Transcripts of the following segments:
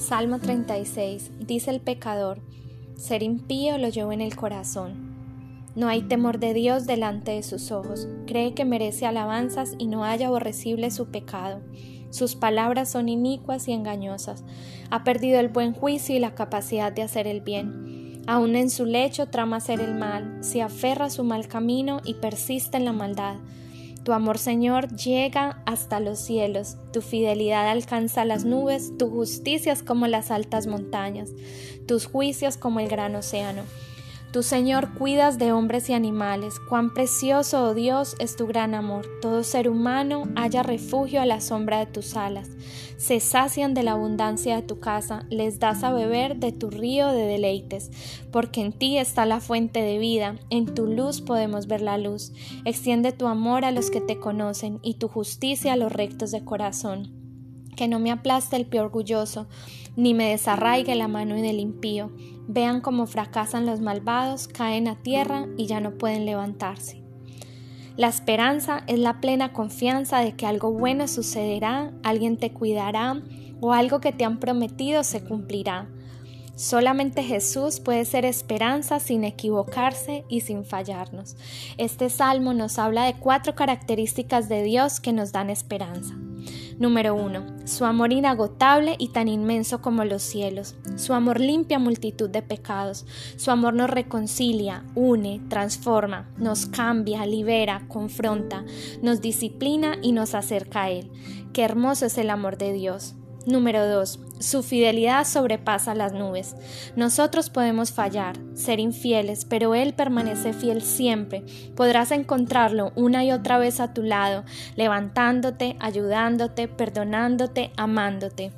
Salmo 36. Dice el pecador, ser impío lo llevo en el corazón. No hay temor de Dios delante de sus ojos. Cree que merece alabanzas y no haya aborrecible su pecado. Sus palabras son inicuas y engañosas. Ha perdido el buen juicio y la capacidad de hacer el bien. Aún en su lecho trama hacer el mal, se aferra a su mal camino y persiste en la maldad. Tu amor, Señor, llega hasta los cielos, tu fidelidad alcanza las nubes, tu justicia es como las altas montañas, tus juicios como el gran océano. Tu Señor cuidas de hombres y animales, cuán precioso, oh Dios, es tu gran amor. Todo ser humano haya refugio a la sombra de tus alas. Se sacian de la abundancia de tu casa, les das a beber de tu río de deleites, porque en ti está la fuente de vida, en tu luz podemos ver la luz. Extiende tu amor a los que te conocen y tu justicia a los rectos de corazón que no me aplaste el pie orgulloso, ni me desarraigue la mano en el impío. Vean cómo fracasan los malvados, caen a tierra y ya no pueden levantarse. La esperanza es la plena confianza de que algo bueno sucederá, alguien te cuidará o algo que te han prometido se cumplirá. Solamente Jesús puede ser esperanza sin equivocarse y sin fallarnos. Este salmo nos habla de cuatro características de Dios que nos dan esperanza. Número 1. Su amor inagotable y tan inmenso como los cielos. Su amor limpia multitud de pecados. Su amor nos reconcilia, une, transforma, nos cambia, libera, confronta, nos disciplina y nos acerca a Él. Qué hermoso es el amor de Dios. Número 2. Su fidelidad sobrepasa las nubes. Nosotros podemos fallar, ser infieles, pero Él permanece fiel siempre. Podrás encontrarlo una y otra vez a tu lado, levantándote, ayudándote, perdonándote, amándote.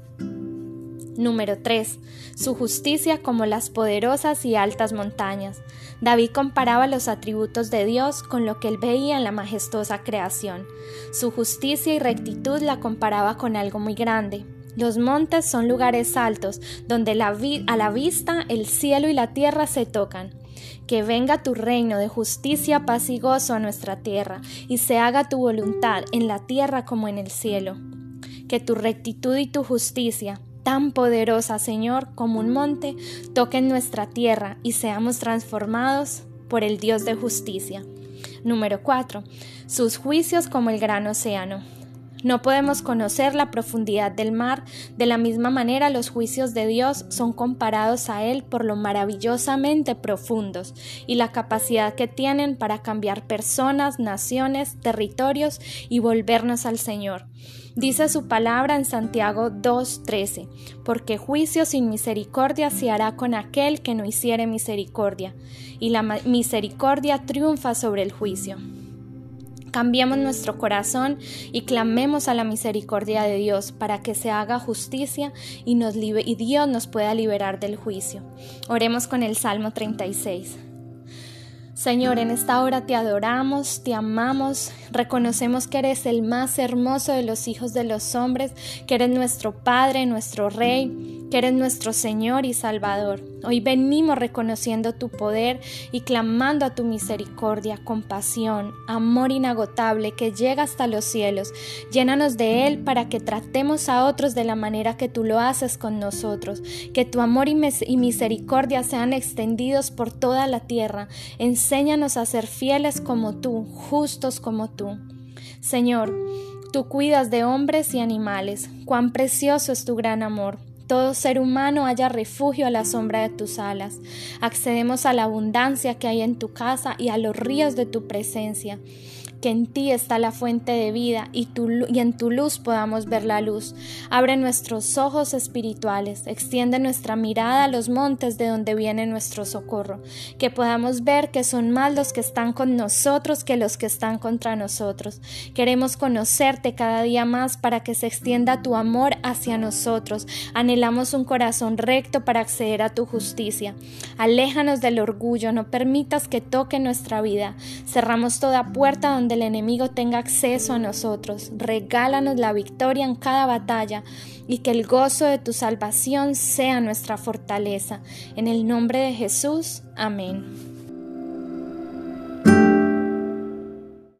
Número 3. Su justicia como las poderosas y altas montañas. David comparaba los atributos de Dios con lo que él veía en la majestuosa creación. Su justicia y rectitud la comparaba con algo muy grande, los montes son lugares altos, donde a la vista el cielo y la tierra se tocan. Que venga tu reino de justicia, paz y gozo a nuestra tierra, y se haga tu voluntad en la tierra como en el cielo. Que tu rectitud y tu justicia, tan poderosa, Señor, como un monte, toquen nuestra tierra y seamos transformados por el Dios de justicia. Número 4. Sus juicios como el gran océano. No podemos conocer la profundidad del mar, de la misma manera los juicios de Dios son comparados a Él por lo maravillosamente profundos y la capacidad que tienen para cambiar personas, naciones, territorios y volvernos al Señor. Dice su palabra en Santiago 2.13, porque juicio sin misericordia se hará con aquel que no hiciere misericordia, y la misericordia triunfa sobre el juicio. Cambiemos nuestro corazón y clamemos a la misericordia de Dios para que se haga justicia y, Dios nos pueda liberar del juicio. Oremos con el Salmo 36. Señor, en esta hora te adoramos, te amamos, reconocemos que eres el más hermoso de los hijos de los hombres, que eres nuestro Padre, nuestro Rey, que eres nuestro Señor y Salvador. Hoy venimos reconociendo tu poder y clamando a tu misericordia, compasión, amor inagotable que llega hasta los cielos. Llénanos de Él para que tratemos a otros de la manera que tú lo haces con nosotros. Que tu amor y, misericordia sean extendidos por toda la tierra. Enséñanos a ser fieles como tú, justos como tú. Señor, tú cuidas de hombres y animales. Cuán precioso es tu gran amor todo ser humano haya refugio a la sombra de tus alas. Accedemos a la abundancia que hay en tu casa y a los ríos de tu presencia que en ti está la fuente de vida y, en tu luz podamos ver la luz. Abre nuestros ojos espirituales, extiende nuestra mirada a los montes de donde viene nuestro socorro, que podamos ver que son más los que están con nosotros que los que están contra nosotros. Queremos conocerte cada día más para que se extienda tu amor hacia nosotros. Anhelamos un corazón recto para acceder a tu justicia. Aléjanos del orgullo, no permitas que toque nuestra vida. Cerramos toda puerta el enemigo tenga acceso a nosotros. Regálanos la victoria en cada batalla y que el gozo de tu salvación sea nuestra fortaleza. En el nombre de Jesús. Amén.